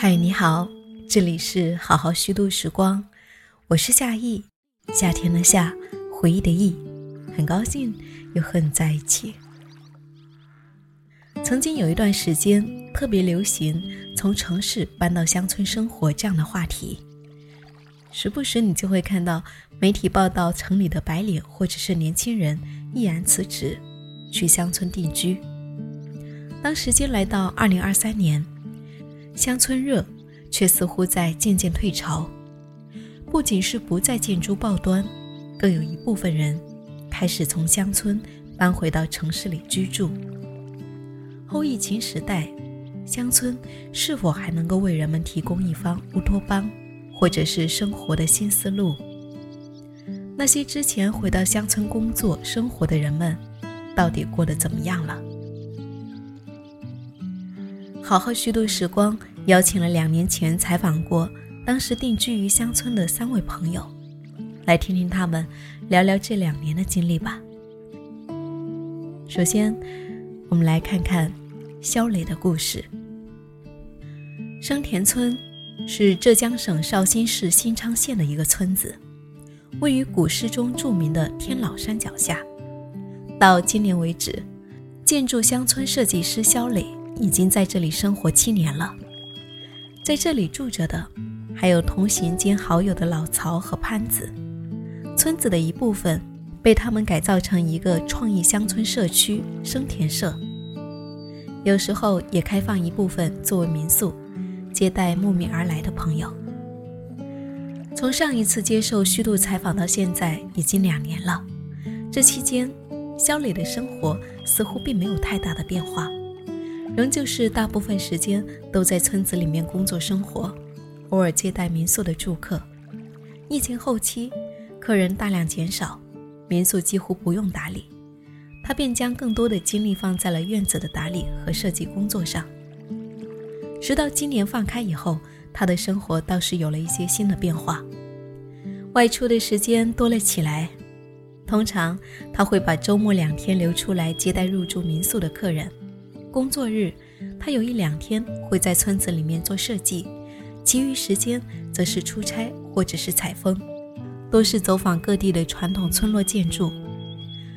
嗨，你好，这里是好好虚度时光，我是夏意，夏天的夏，回忆的忆，很高兴又和你在一起。曾经有一段时间特别流行从城市搬到乡村生活这样的话题，时不时你就会看到媒体报道城里的白领或者是年轻人毅然辞职去乡村定居。当时间来到二零二三年。乡村热，却似乎在渐渐退潮。不仅是不再建筑报端，更有一部分人开始从乡村搬回到城市里居住。后疫情时代，乡村是否还能够为人们提供一方乌托邦，或者是生活的新思路？那些之前回到乡村工作生活的人们，到底过得怎么样了？好好虚度时光，邀请了两年前采访过当时定居于乡村的三位朋友，来听听他们聊聊这两年的经历吧。首先，我们来看看肖磊的故事。生田村是浙江省绍兴市新昌县的一个村子，位于古诗中著名的天老山脚下。到今年为止，建筑乡村设计师肖磊。已经在这里生活七年了，在这里住着的还有同行兼好友的老曹和潘子。村子的一部分被他们改造成一个创意乡村社区——生田社，有时候也开放一部分作为民宿，接待慕名而来的朋友。从上一次接受虚度采访到现在已经两年了，这期间，肖磊的生活似乎并没有太大的变化。仍旧是大部分时间都在村子里面工作生活，偶尔接待民宿的住客。疫情后期，客人大量减少，民宿几乎不用打理，他便将更多的精力放在了院子的打理和设计工作上。直到今年放开以后，他的生活倒是有了一些新的变化，外出的时间多了起来。通常他会把周末两天留出来接待入住民宿的客人。工作日，他有一两天会在村子里面做设计，其余时间则是出差或者是采风，都是走访各地的传统村落建筑。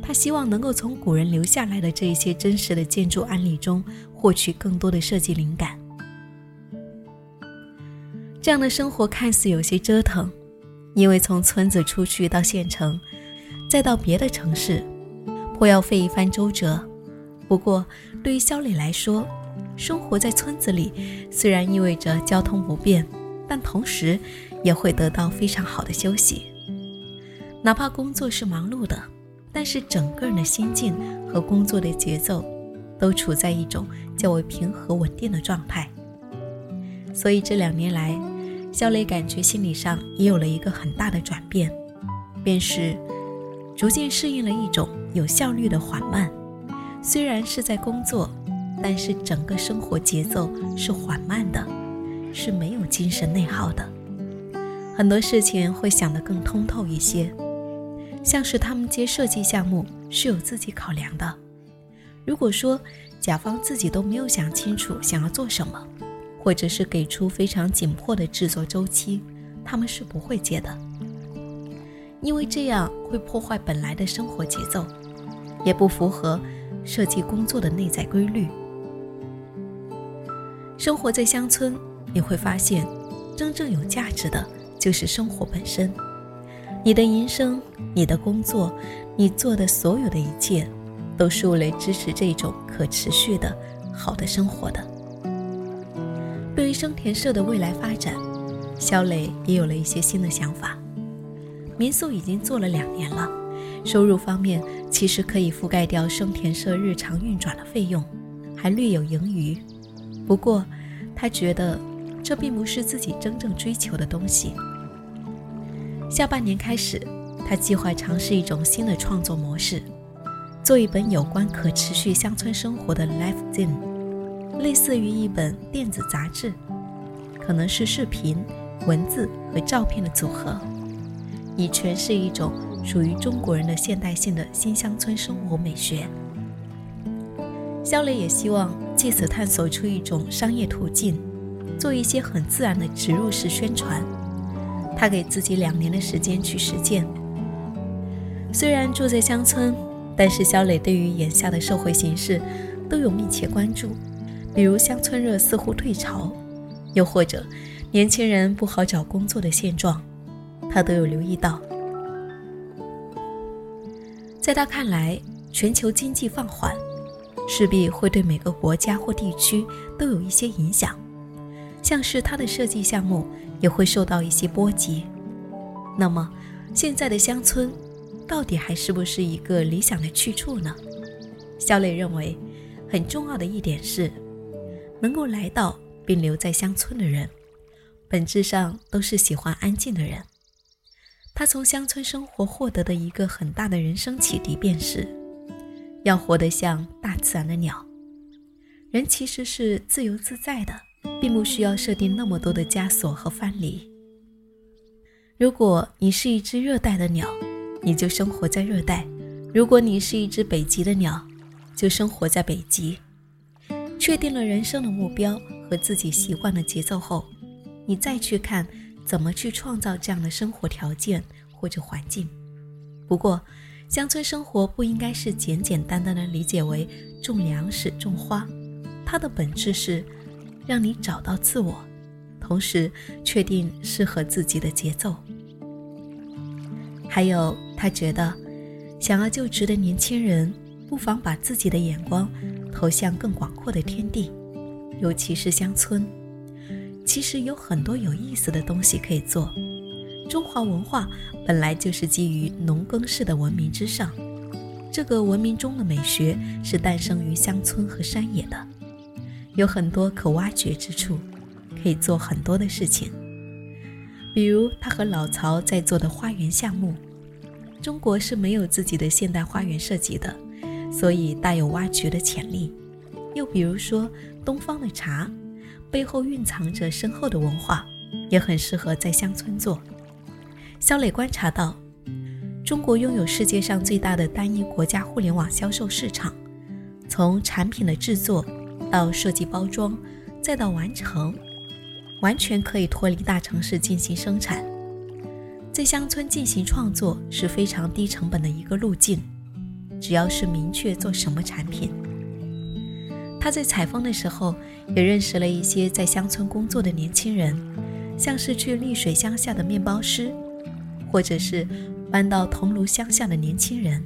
他希望能够从古人留下来的这一些真实的建筑案例中获取更多的设计灵感。这样的生活看似有些折腾，因为从村子出去到县城，再到别的城市，颇要费一番周折。不过，对于肖磊来说，生活在村子里虽然意味着交通不便，但同时也会得到非常好的休息。哪怕工作是忙碌的，但是整个人的心境和工作的节奏都处在一种较为平和稳定的状态。所以这两年来，肖磊感觉心理上也有了一个很大的转变，便是逐渐适应了一种有效率的缓慢。虽然是在工作，但是整个生活节奏是缓慢的，是没有精神内耗的。很多事情会想得更通透一些，像是他们接设计项目是有自己考量的。如果说甲方自己都没有想清楚想要做什么，或者是给出非常紧迫的制作周期，他们是不会接的，因为这样会破坏本来的生活节奏，也不符合。设计工作的内在规律。生活在乡村，你会发现，真正有价值的就是生活本身。你的营生，你的工作，你做的所有的一切，都是为了支持这种可持续的好的生活的。对于生田社的未来发展，肖磊也有了一些新的想法。民宿已经做了两年了。收入方面，其实可以覆盖掉生田社日常运转的费用，还略有盈余。不过，他觉得这并不是自己真正追求的东西。下半年开始，他计划尝试一种新的创作模式，做一本有关可持续乡村生活的 Life Zine，类似于一本电子杂志，可能是视频、文字和照片的组合，以诠释一种。属于中国人的现代性的新乡村生活美学。肖磊也希望借此探索出一种商业途径，做一些很自然的植入式宣传。他给自己两年的时间去实践。虽然住在乡村，但是肖磊对于眼下的社会形势都有密切关注，比如乡村热似乎退潮，又或者年轻人不好找工作的现状，他都有留意到。在他看来，全球经济放缓，势必会对每个国家或地区都有一些影响，像是他的设计项目也会受到一些波及。那么，现在的乡村到底还是不是一个理想的去处呢？肖磊认为，很重要的一点是，能够来到并留在乡村的人，本质上都是喜欢安静的人。他从乡村生活获得的一个很大的人生启迪，便是要活得像大自然的鸟。人其实是自由自在的，并不需要设定那么多的枷锁和藩篱。如果你是一只热带的鸟，你就生活在热带；如果你是一只北极的鸟，就生活在北极。确定了人生的目标和自己习惯的节奏后，你再去看。怎么去创造这样的生活条件或者环境？不过，乡村生活不应该是简简单单的理解为种粮食、种花，它的本质是让你找到自我，同时确定适合自己的节奏。还有，他觉得想要就职的年轻人，不妨把自己的眼光投向更广阔的天地，尤其是乡村。其实有很多有意思的东西可以做。中华文化本来就是基于农耕式的文明之上，这个文明中的美学是诞生于乡村和山野的，有很多可挖掘之处，可以做很多的事情。比如他和老曹在做的花园项目，中国是没有自己的现代花园设计的，所以大有挖掘的潜力。又比如说东方的茶。背后蕴藏着深厚的文化，也很适合在乡村做。肖磊观察到，中国拥有世界上最大的单一国家互联网销售市场，从产品的制作到设计包装，再到完成，完全可以脱离大城市进行生产。在乡村进行创作是非常低成本的一个路径，只要是明确做什么产品。他在采风的时候，也认识了一些在乡村工作的年轻人，像是去丽水乡下的面包师，或者是搬到桐庐乡下的年轻人。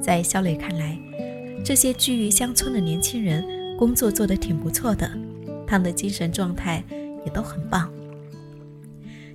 在肖磊看来，这些居于乡村的年轻人工作做得挺不错的，他们的精神状态也都很棒。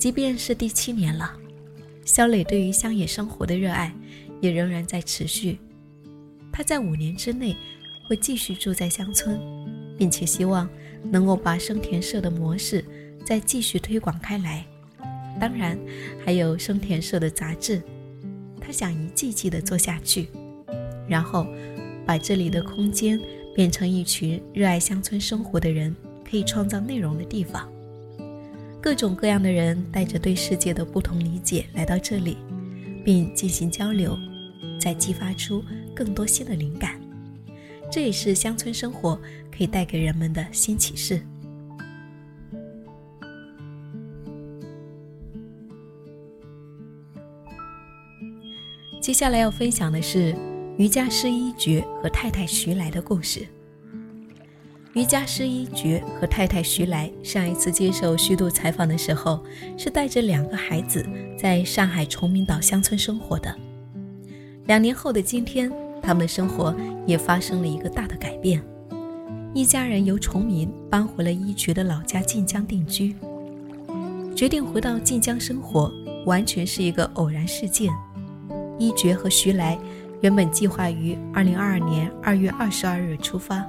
即便是第七年了，肖磊对于乡野生活的热爱也仍然在持续。他在五年之内。会继续住在乡村，并且希望能够把生田社的模式再继续推广开来。当然，还有生田社的杂志，他想一季季的做下去，然后把这里的空间变成一群热爱乡村生活的人可以创造内容的地方。各种各样的人带着对世界的不同理解来到这里，并进行交流，再激发出更多新的灵感。这也是乡村生活可以带给人们的新启示。接下来要分享的是瑜伽师一觉和太太徐来的故事。瑜伽师一觉和太太徐来上一次接受虚度采访的时候，是带着两个孩子在上海崇明岛乡村生活的。两年后的今天。他们的生活也发生了一个大的改变，一家人由崇明搬回了一觉的老家晋江定居。决定回到晋江生活，完全是一个偶然事件。一觉和徐来原本计划于二零二二年二月二十二日出发，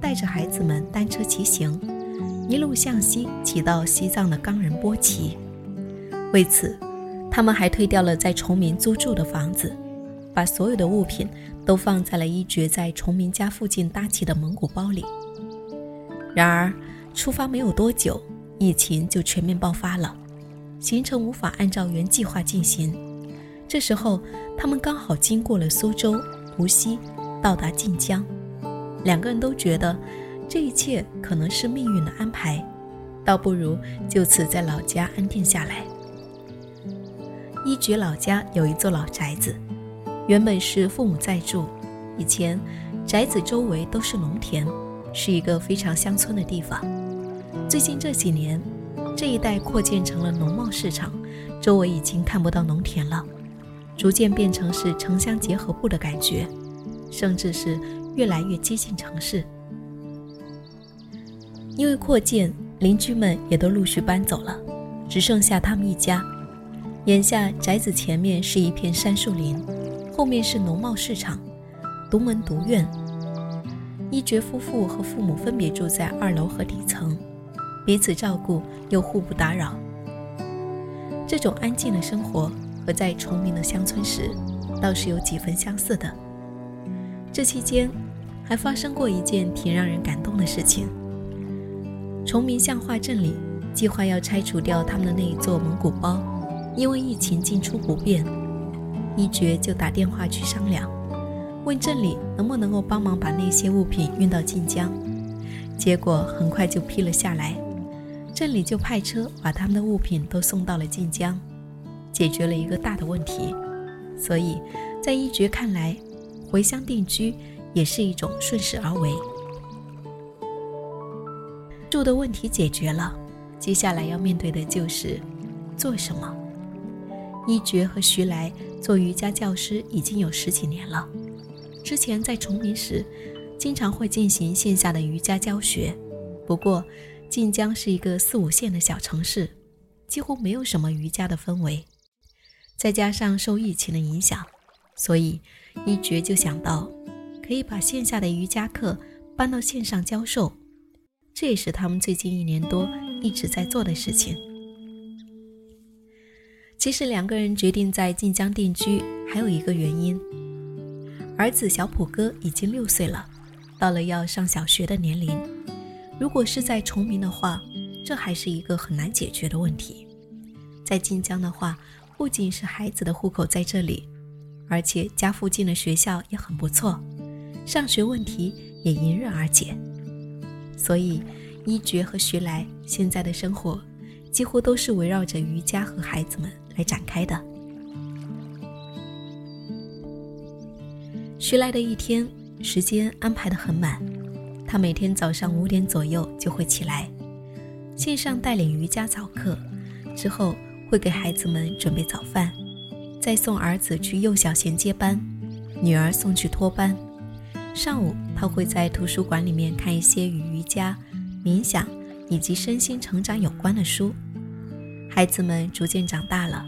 带着孩子们单车骑行，一路向西骑到西藏的冈仁波齐。为此，他们还推掉了在崇明租住的房子。把所有的物品都放在了一觉在崇明家附近搭起的蒙古包里。然而，出发没有多久，疫情就全面爆发了，行程无法按照原计划进行。这时候，他们刚好经过了苏州、无锡，到达晋江。两个人都觉得这一切可能是命运的安排。倒不如就此在老家安定下来。一觉老家有一座老宅子，原本是父母在住，以前宅子周围都是农田，是一个非常乡村的地方。最近这几年，这一带扩建成了农贸市场，周围已经看不到农田了，逐渐变成是城乡结合部的感觉，甚至是越来越接近城市。因为扩建，邻居们也都陆续搬走了，只剩下他们一家。眼下宅子前面是一片杉树林，后面是农贸市场，独门独院。一绝夫妇和父母分别住在二楼和底层，彼此照顾又互不打扰。这种安静的生活和在崇明的乡村时，倒是有几分相似的。这期间，还发生过一件挺让人感动的事情。崇明向化镇里计划要拆除掉他们的那一座蒙古包，因为疫情进出不便，一觉就打电话去商量，问镇里能不能够帮忙把那些物品运到晋江。结果很快就批了下来，镇里就派车把他们的物品都送到了晋江，解决了一个大的问题。所以在一觉看来，回乡定居也是一种顺势而为。住的问题解决了，接下来要面对的就是做什么。一觉和徐来做瑜伽教师已经有十几年了，之前在崇明时，经常会进行线下的瑜伽教学。不过，晋江是一个四五线的小城市，几乎没有什么瑜伽的氛围。再加上受疫情的影响，所以一觉就想到，可以把线下的瑜伽课搬到线上教授。这也是他们最近一年多一直在做的事情。其实两个人决定在晋江定居，还有一个原因：儿子小普哥已经六岁了，到了要上小学的年龄。如果是在崇明的话，这还是一个很难解决的问题。在晋江的话，不仅是孩子的户口在这里，而且家附近的学校也很不错，上学问题也迎刃而解。所以，一觉和徐来现在的生活几乎都是围绕着瑜伽和孩子们来展开的。徐来的一天时间安排的很满，他每天早上五点左右就会起来，线上带领瑜伽早课，之后会给孩子们准备早饭，再送儿子去幼小衔接班，女儿送去托班。上午，他会在图书馆里面看一些与瑜伽、冥想以及身心成长有关的书。孩子们逐渐长大了，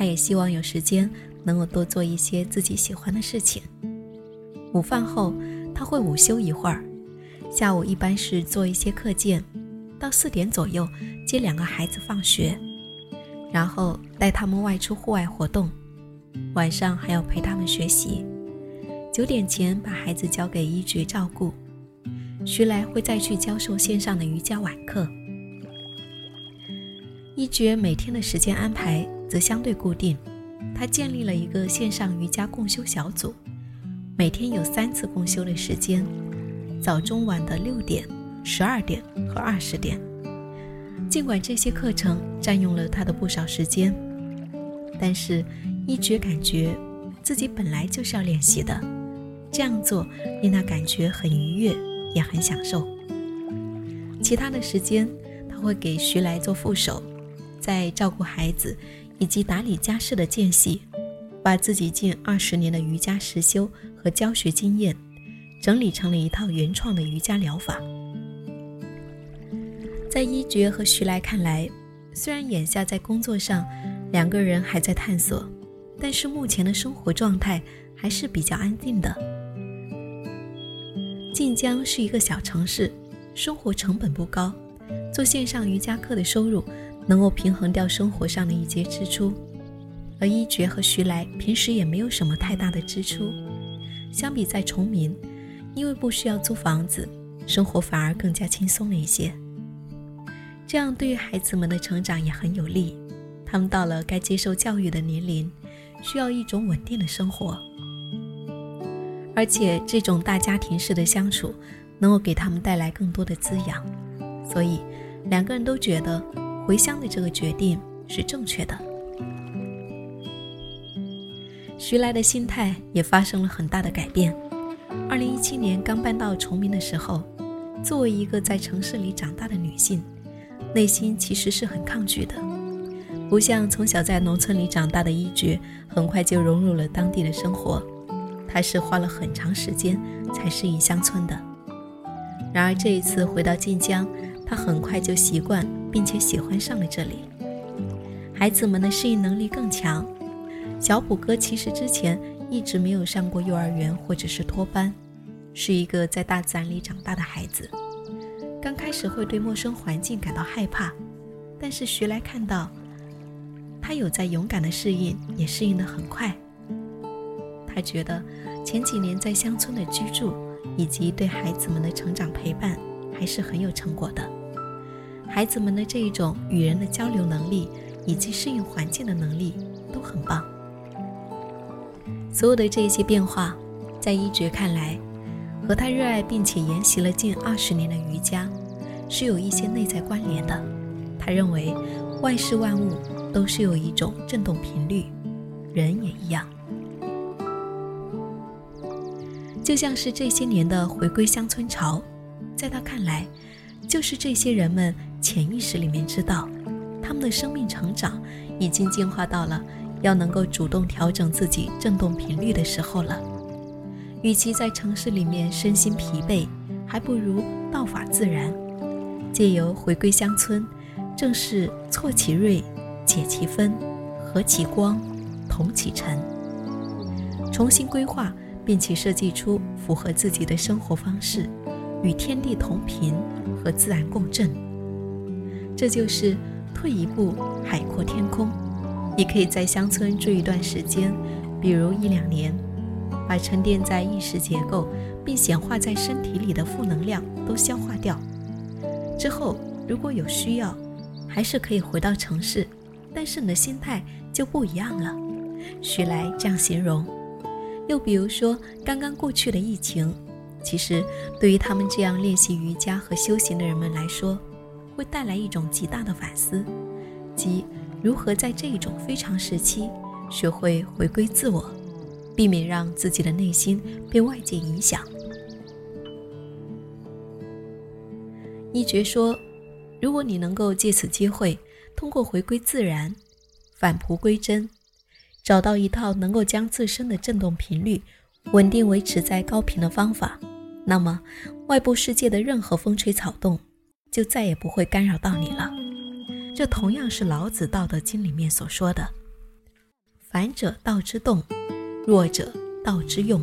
他也希望有时间能够多做一些自己喜欢的事情。午饭后，他会午休一会儿，下午一般是做一些课件，到四点左右接两个孩子放学，然后带他们外出户外活动，晚上还要陪他们学习。九点前把孩子交给一觉照顾，徐来会再去教授线上的瑜伽晚课。一觉每天的时间安排则相对固定，他建立了一个线上瑜伽共修小组，每天有三次共修的时间，早中晚的六点、十二点和二十点。尽管这些课程占用了他的不少时间，但是一觉感觉自己本来就是要练习的。这样做令他感觉很愉悦，也很享受。其他的时间，他会给徐来做副手，在照顾孩子以及打理家事的间隙，把自己近二十年的瑜伽实修和教学经验整理成了一套原创的瑜伽疗法。在一觉和徐来看来，虽然眼下在工作上两个人还在探索，但是目前的生活状态还是比较安定的。晋江是一个小城市，生活成本不高，做线上瑜伽课的收入能够平衡掉生活上的一些支出。而一觉和徐来平时也没有什么太大的支出，相比在崇明，因为不需要租房子，生活反而更加轻松了一些。这样对于孩子们的成长也很有利，他们到了该接受教育的年龄，需要一种稳定的生活。而且这种大家庭式的相处，能够给他们带来更多的滋养，所以两个人都觉得回乡的这个决定是正确的。徐来的心态也发生了很大的改变。二零一七年刚搬到崇明的时候，作为一个在城市里长大的女性，内心其实是很抗拒的。不像从小在农村里长大的一绝，很快就融入了当地的生活。他是花了很长时间才适应乡村的。然而这一次回到晋江，他很快就习惯并且喜欢上了这里。孩子们的适应能力更强。小普哥其实之前一直没有上过幼儿园或者是托班，是一个在大自然里长大的孩子。刚开始会对陌生环境感到害怕，但是徐来看到。他有在勇敢的适应，也适应得很快。他觉得前几年在乡村的居住，以及对孩子们的成长陪伴，还是很有成果的。孩子们的这一种与人的交流能力，以及适应环境的能力都很棒。所有的这些变化，在一觉看来，和他热爱并且研习了近二十年的瑜伽，是有一些内在关联的。他认为，万事万物。都是有一种振动频率，人也一样。就像是这些年的回归乡村潮，在他看来，就是这些人们潜意识里面知道，他们的生命成长已经进化到了要能够主动调整自己振动频率的时候了。与其在城市里面身心疲惫，还不如道法自然，借由回归乡村，正是错其锐。解其分，和其光，同其尘。重新规划，并且设计出符合自己的生活方式，与天地同频，和自然共振。这就是退一步，海阔天空。你可以在乡村住一段时间，比如一两年，把沉淀在意识结构并显化在身体里的负能量都消化掉。之后，如果有需要，还是可以回到城市。但是你的心态就不一样了，徐来这样形容。又比如说，刚刚过去的疫情，其实对于他们这样练习瑜伽和修行的人们来说，会带来一种极大的反思，即如何在这一种非常时期，学会回归自我，避免让自己的内心被外界影响。一觉说，如果你能够借此机会。通过回归自然、返璞归真，找到一套能够将自身的振动频率稳定维持在高频的方法，那么外部世界的任何风吹草动就再也不会干扰到你了。这同样是老子《道德经》里面所说的：“反者道之动，弱者道之用。”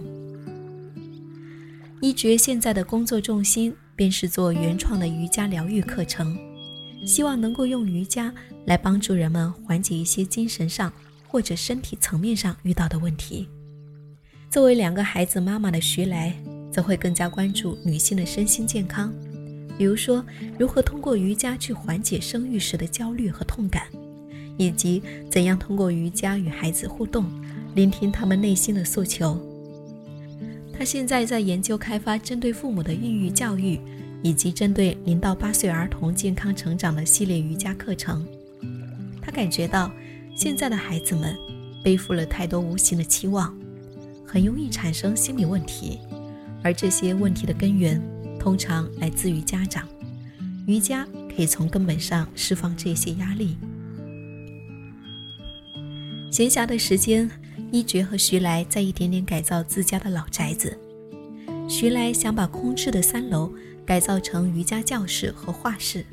一觉现在的工作重心便是做原创的瑜伽疗愈课程。希望能够用瑜伽来帮助人们缓解一些精神上或者身体层面上遇到的问题。作为两个孩子妈妈的徐来，则会更加关注女性的身心健康，比如说如何通过瑜伽去缓解生育时的焦虑和痛感，以及怎样通过瑜伽与孩子互动，聆听他们内心的诉求。他现在在研究开发针对父母的孕育教育。以及针对零到八岁儿童健康成长的系列瑜伽课程，他感觉到现在的孩子们背负了太多无形的期望，很容易产生心理问题，而这些问题的根源通常来自于家长。瑜伽可以从根本上释放这些压力。闲暇的时间，一觉和徐来在一点点改造自家的老宅子。徐来想把空置的三楼。改造成瑜伽教室和画室，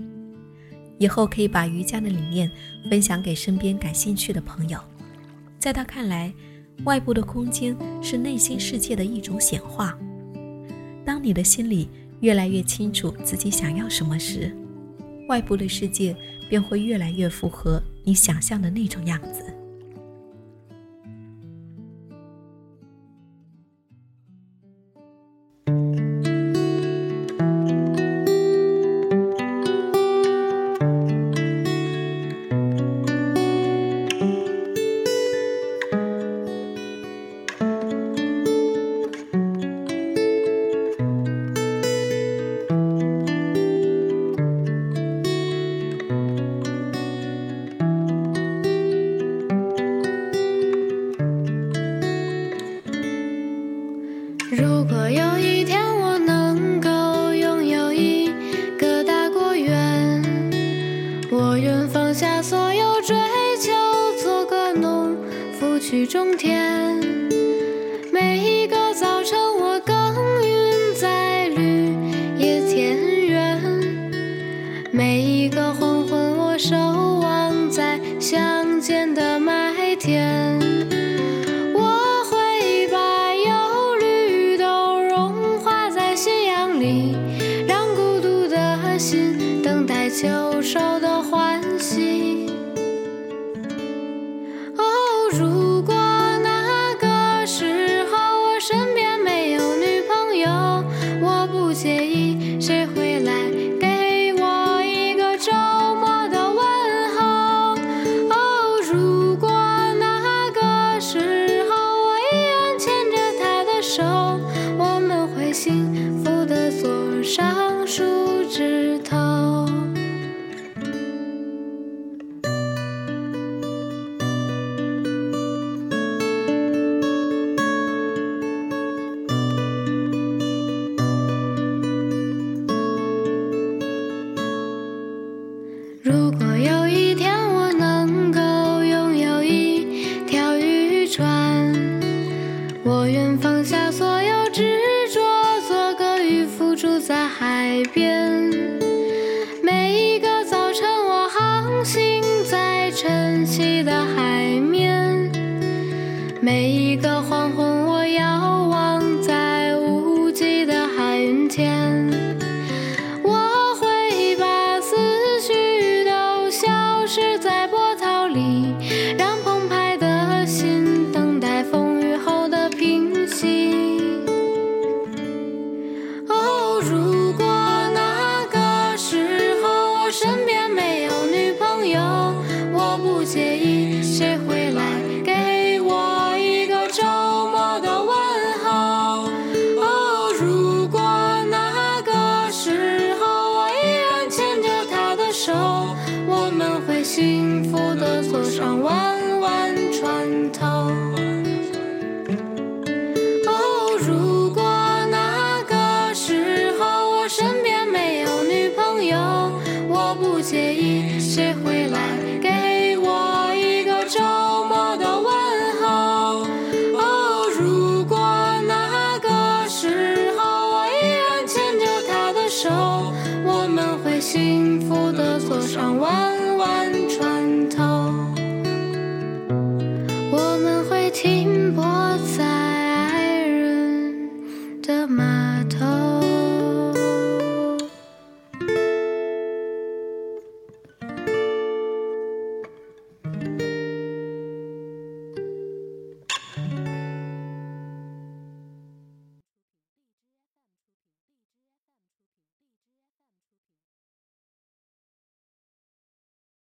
以后可以把瑜伽的理念分享给身边感兴趣的朋友。在他看来，外部的空间是内心世界的一种显化。当你的心里越来越清楚自己想要什么时，外部的世界便会越来越符合你想象的那种样子。天。里，